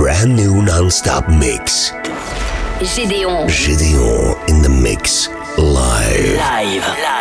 brand new non-stop mix. Gédéon. Gideon in the mix live. Live. Live.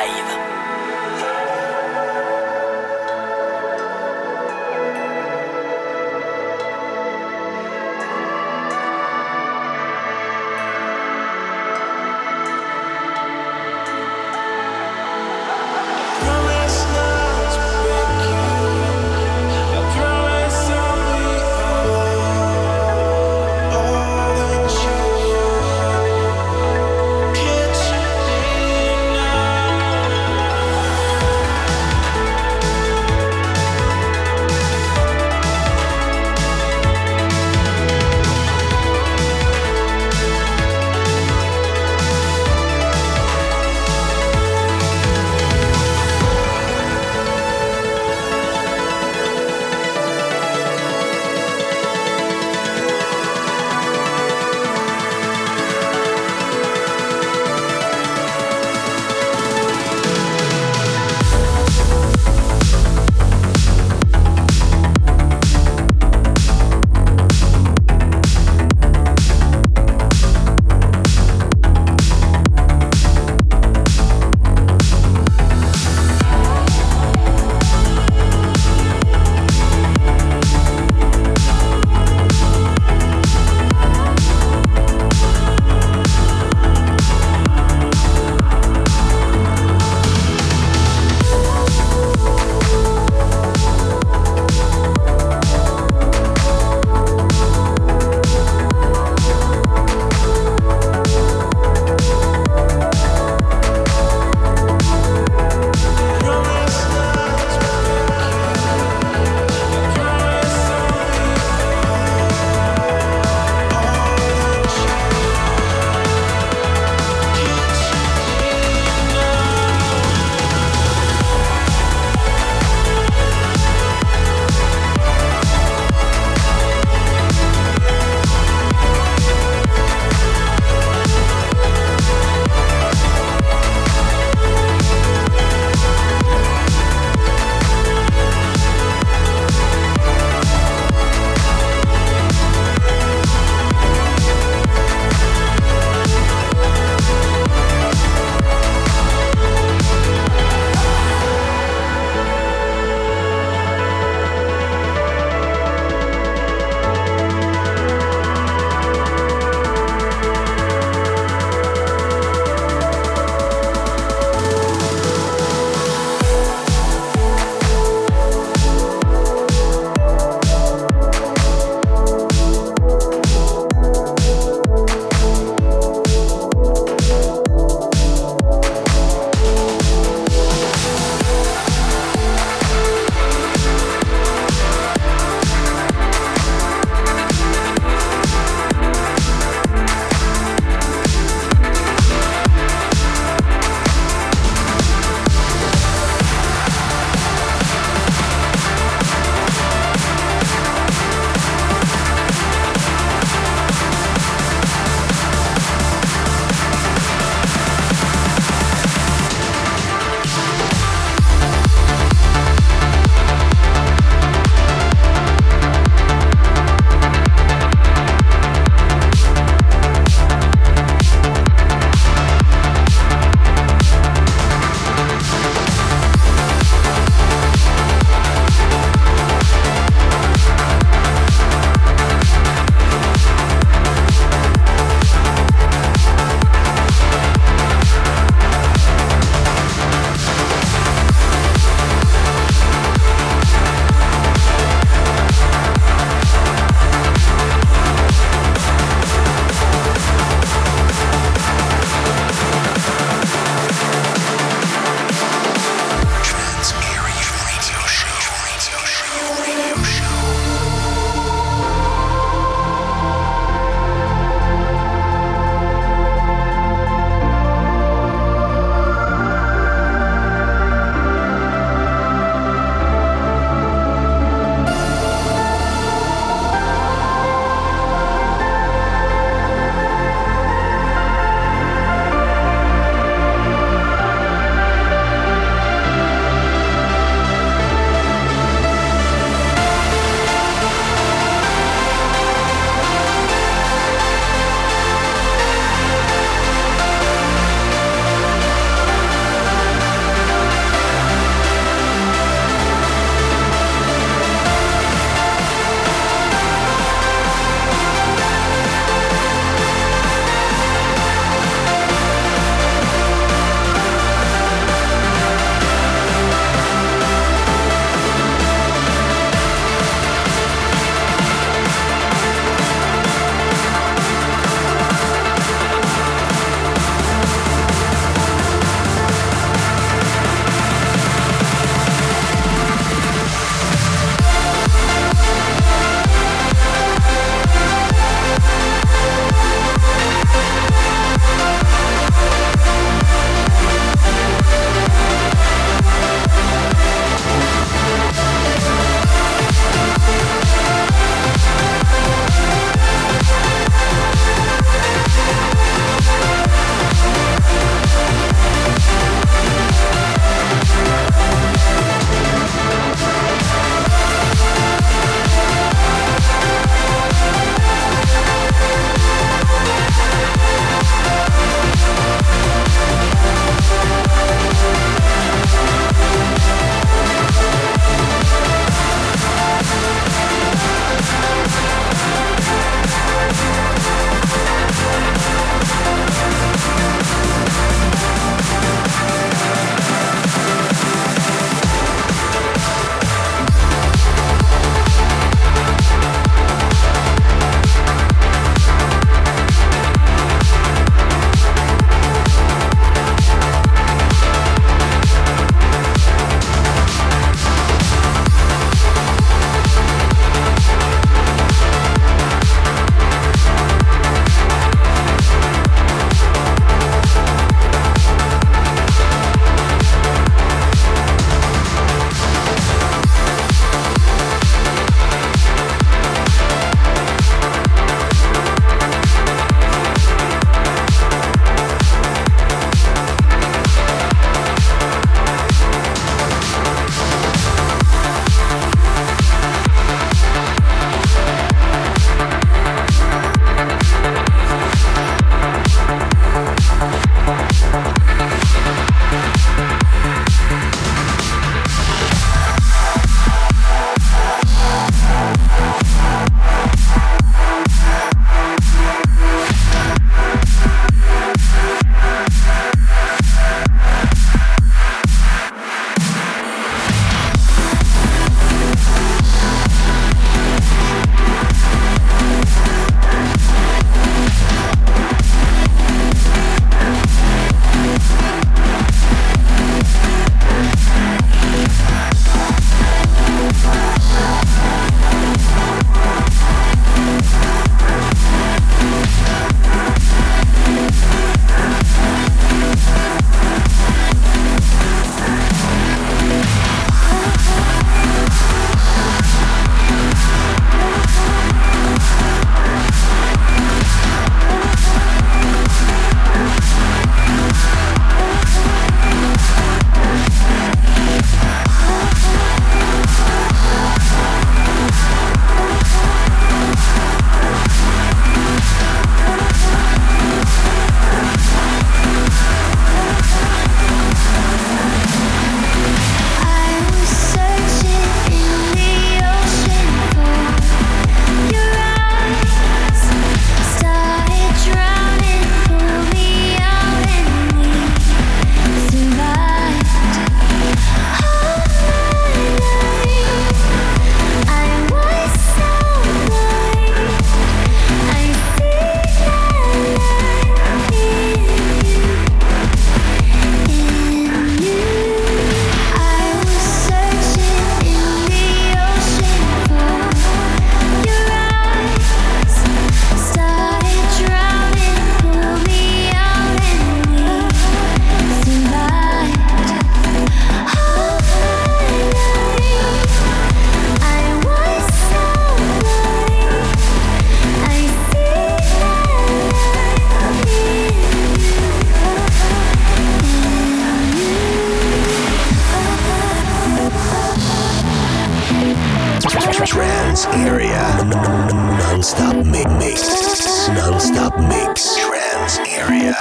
area.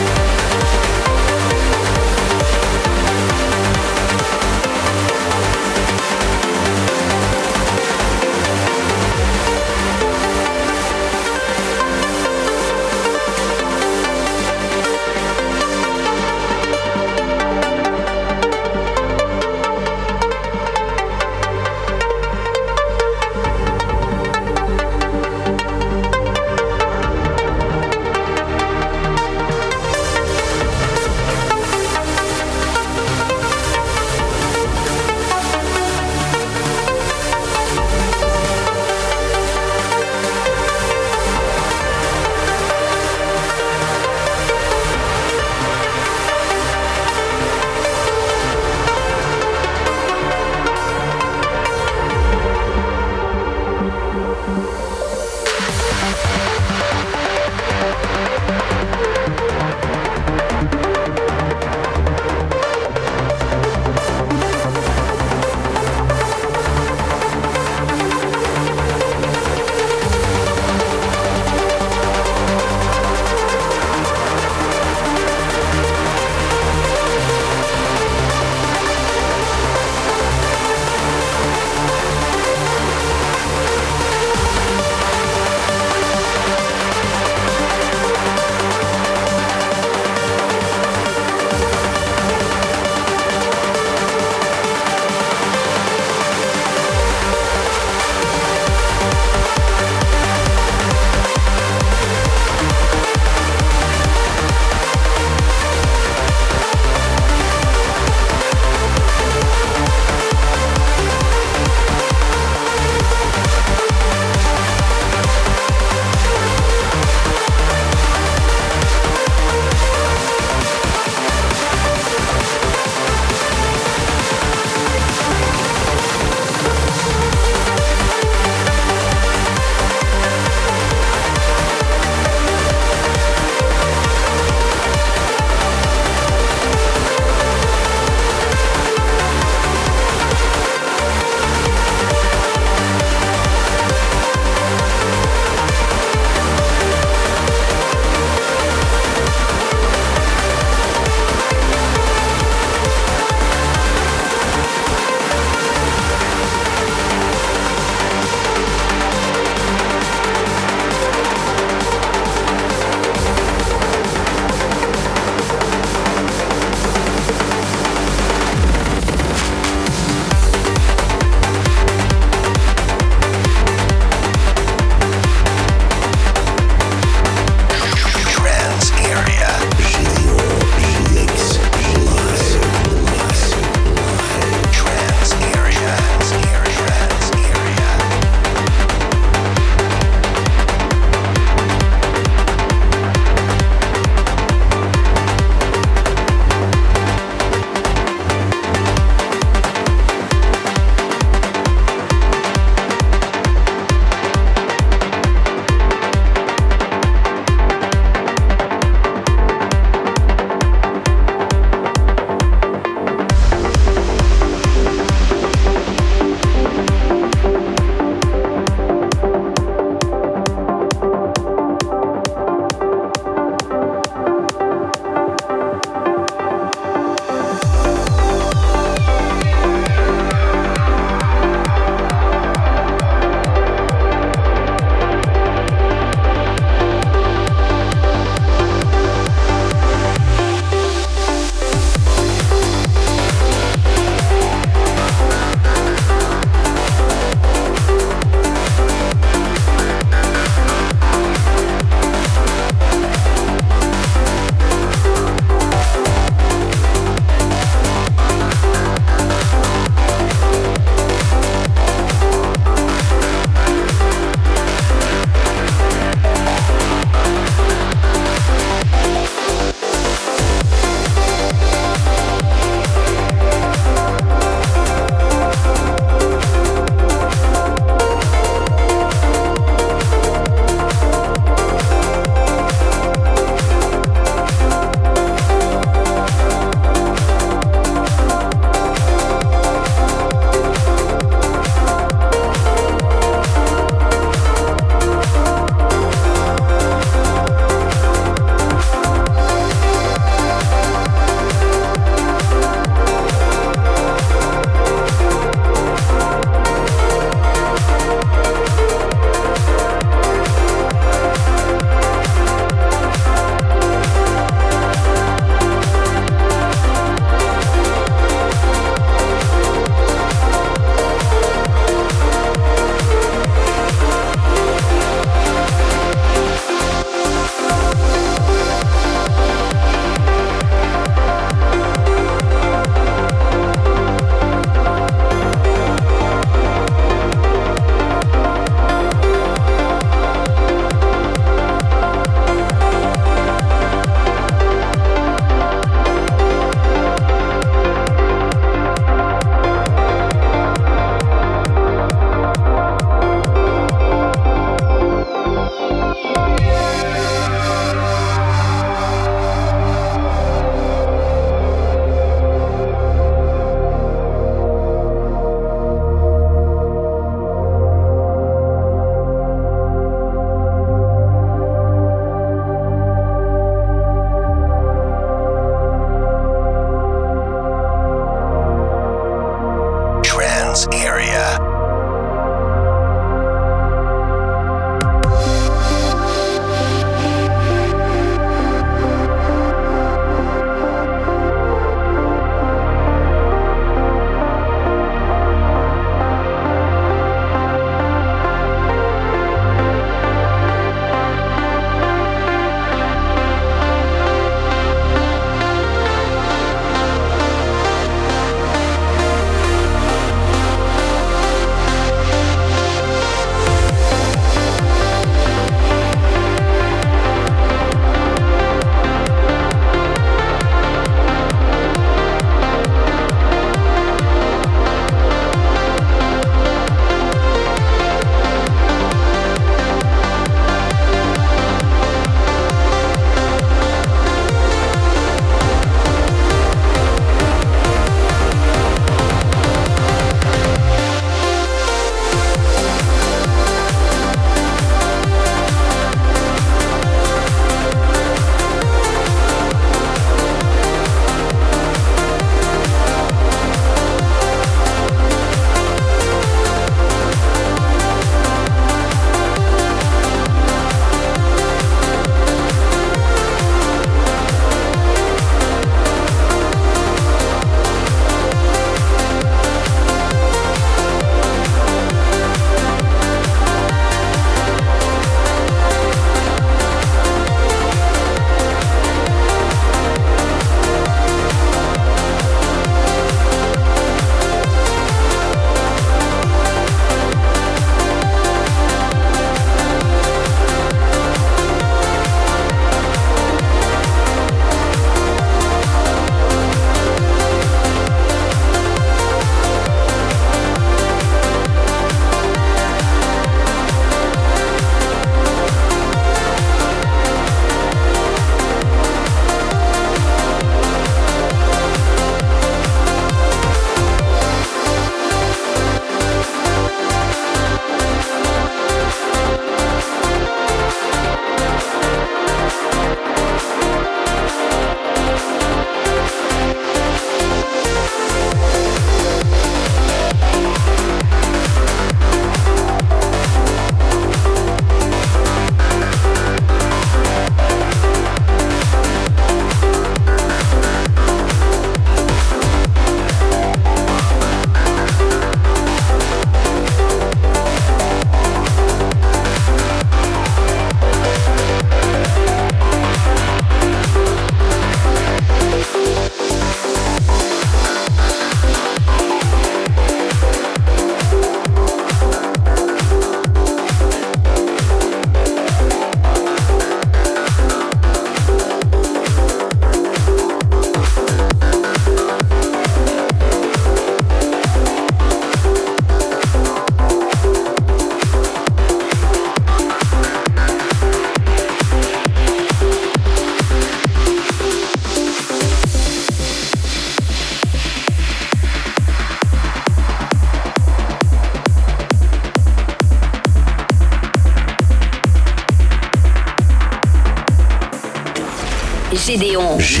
Gédéon. Gédéon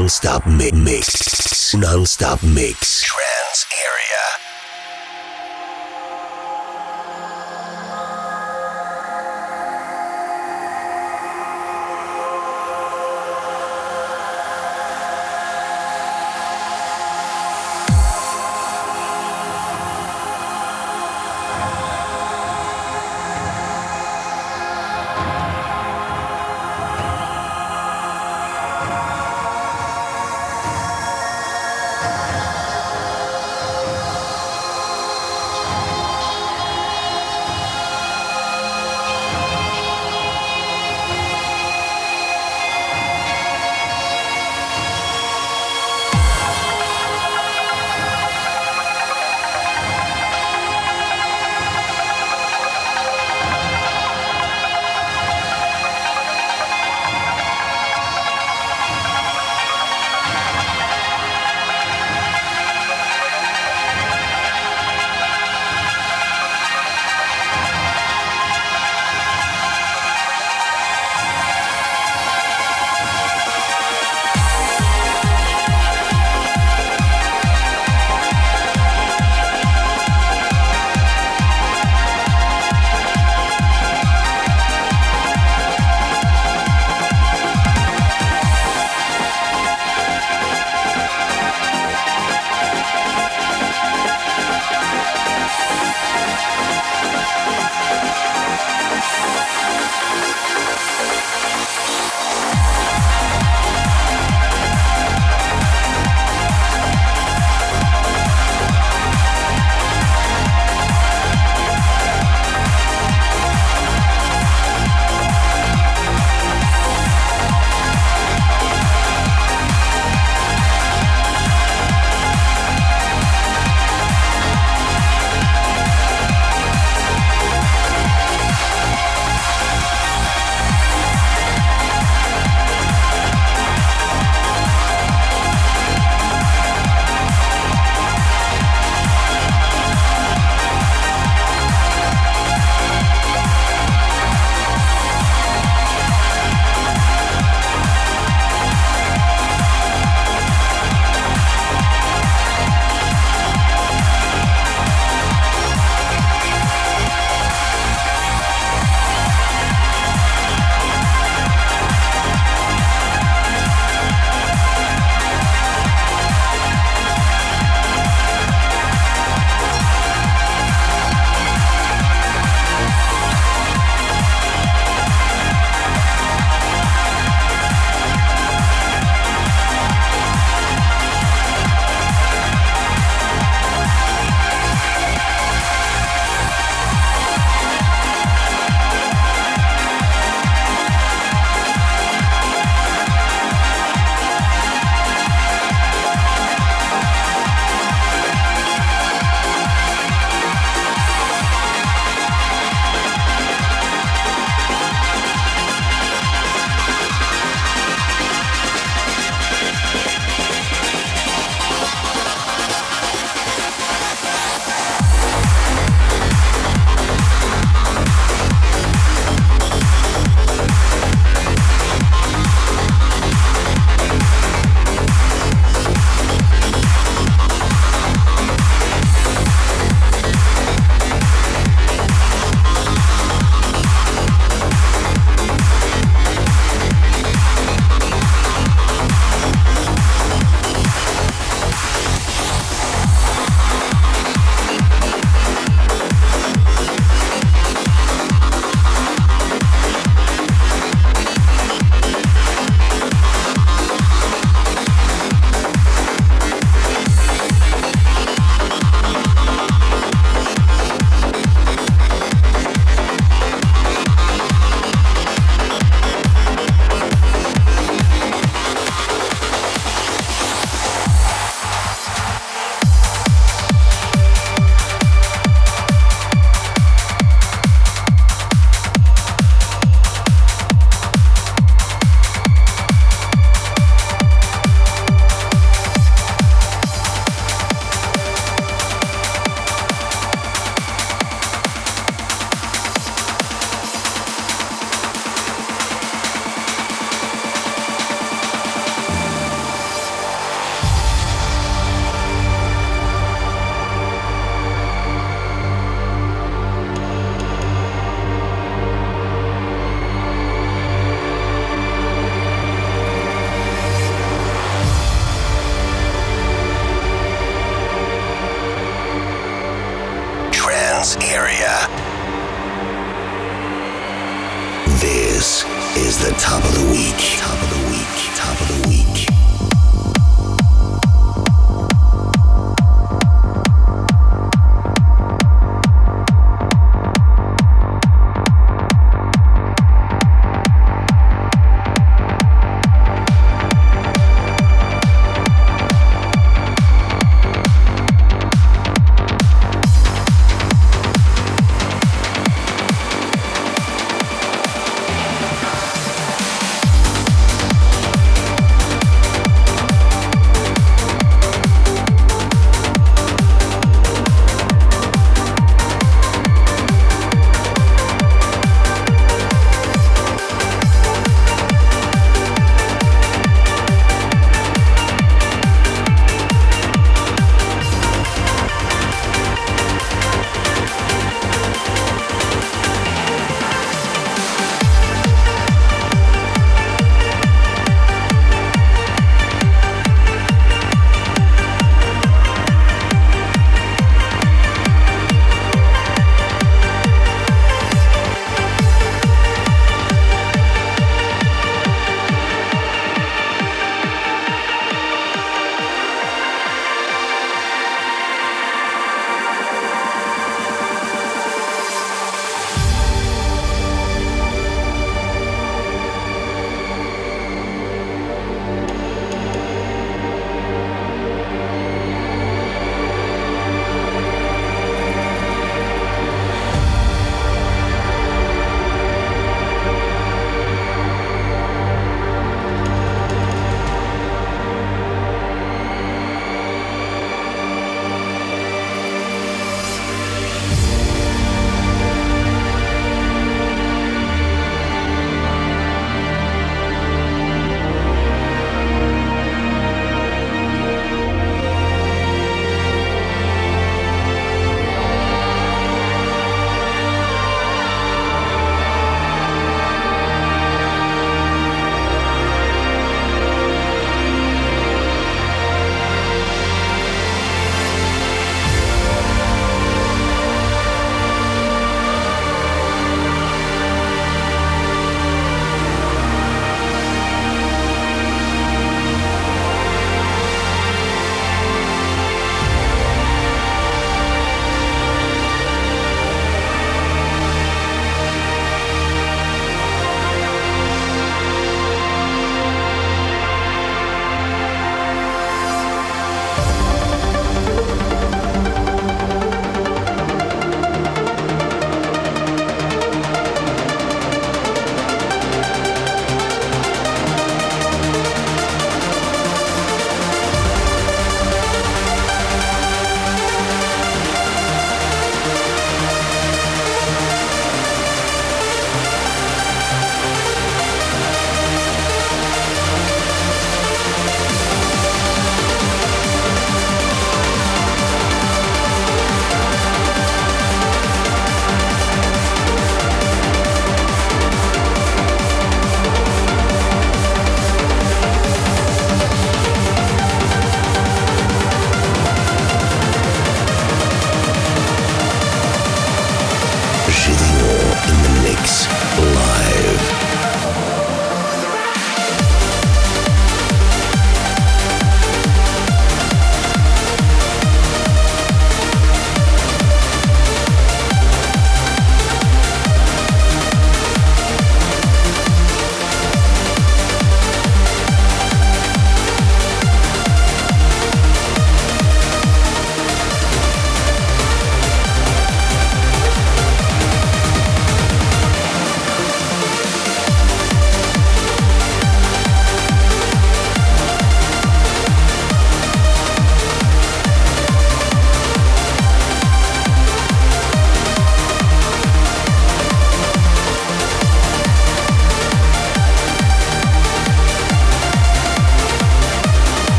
Non-stop mix. Non-stop mix.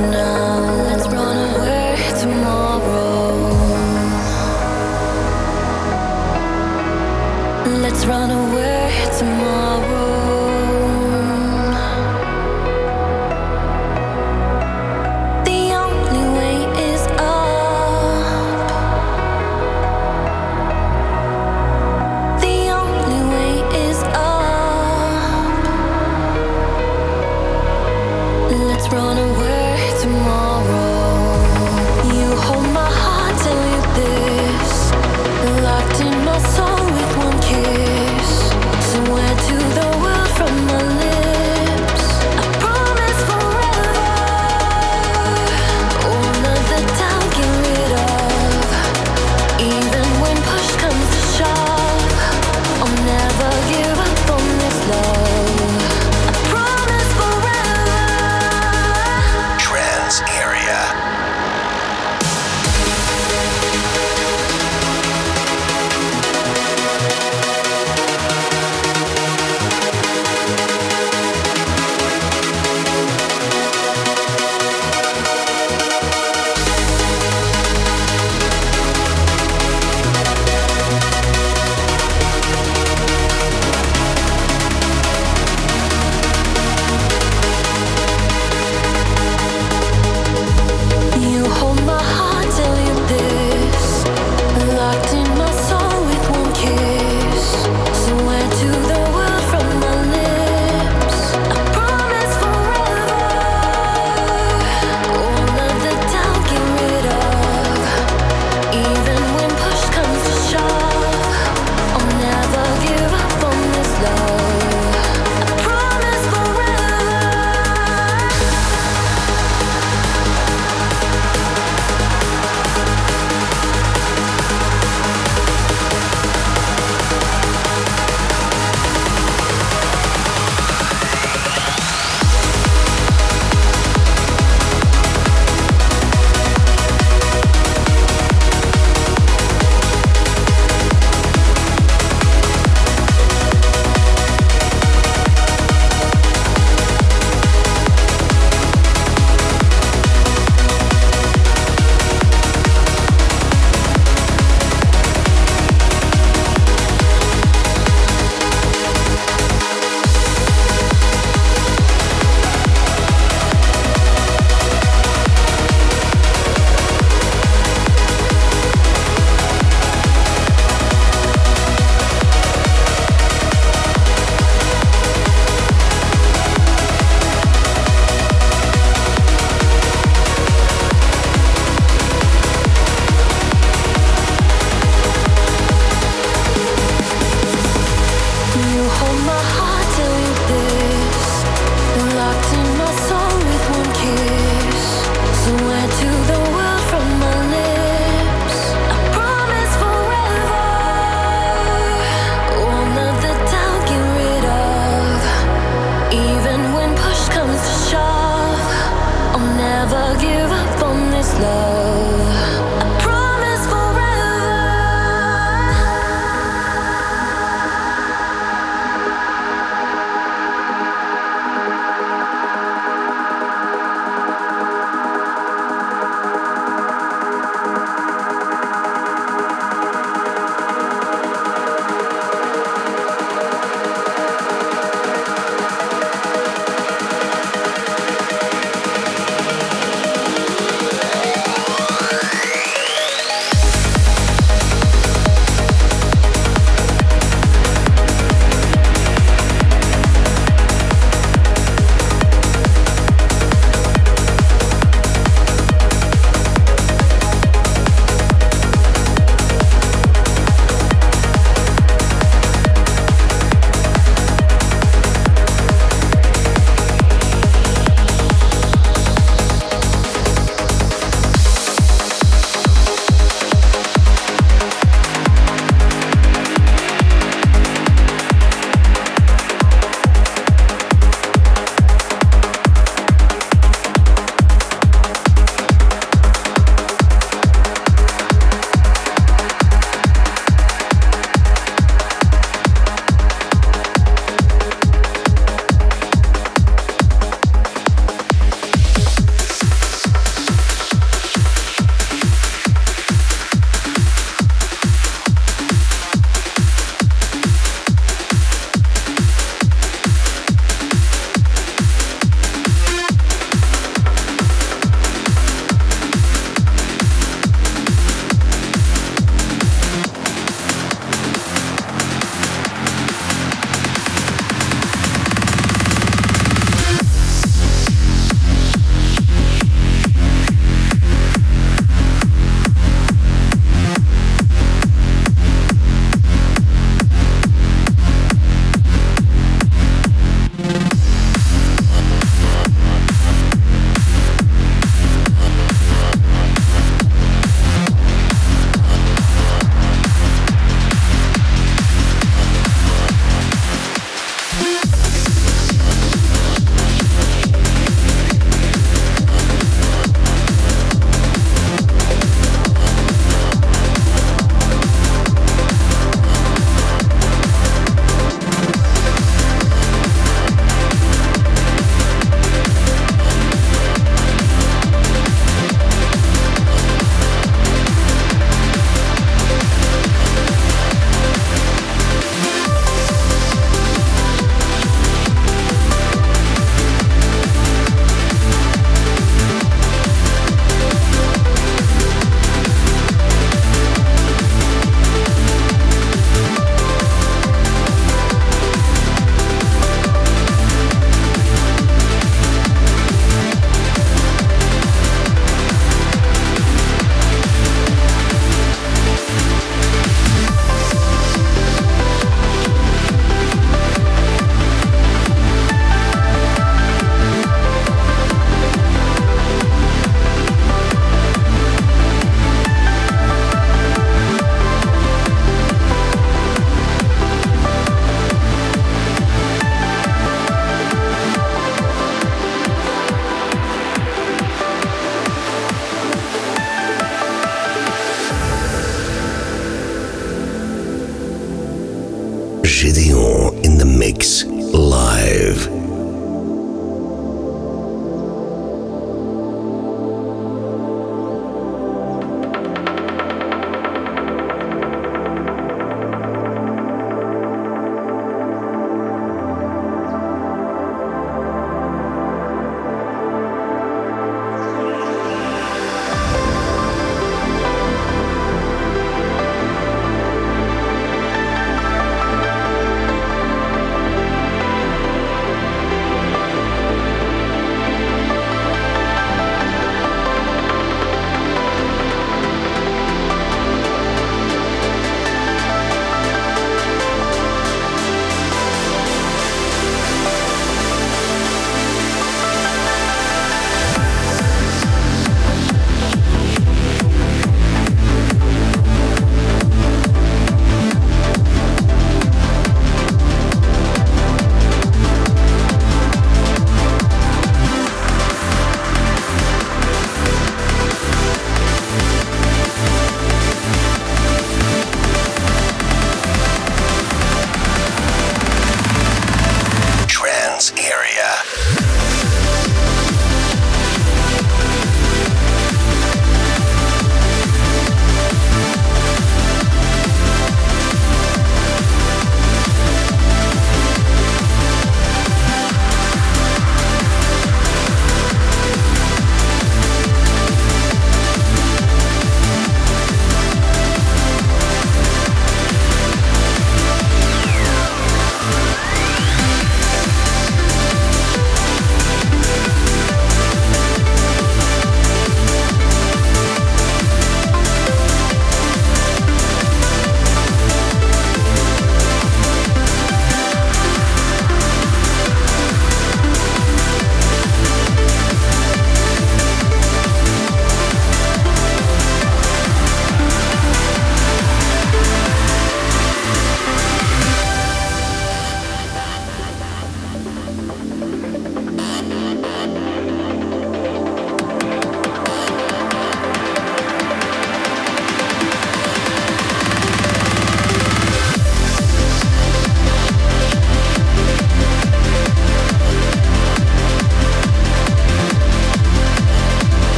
not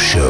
Show.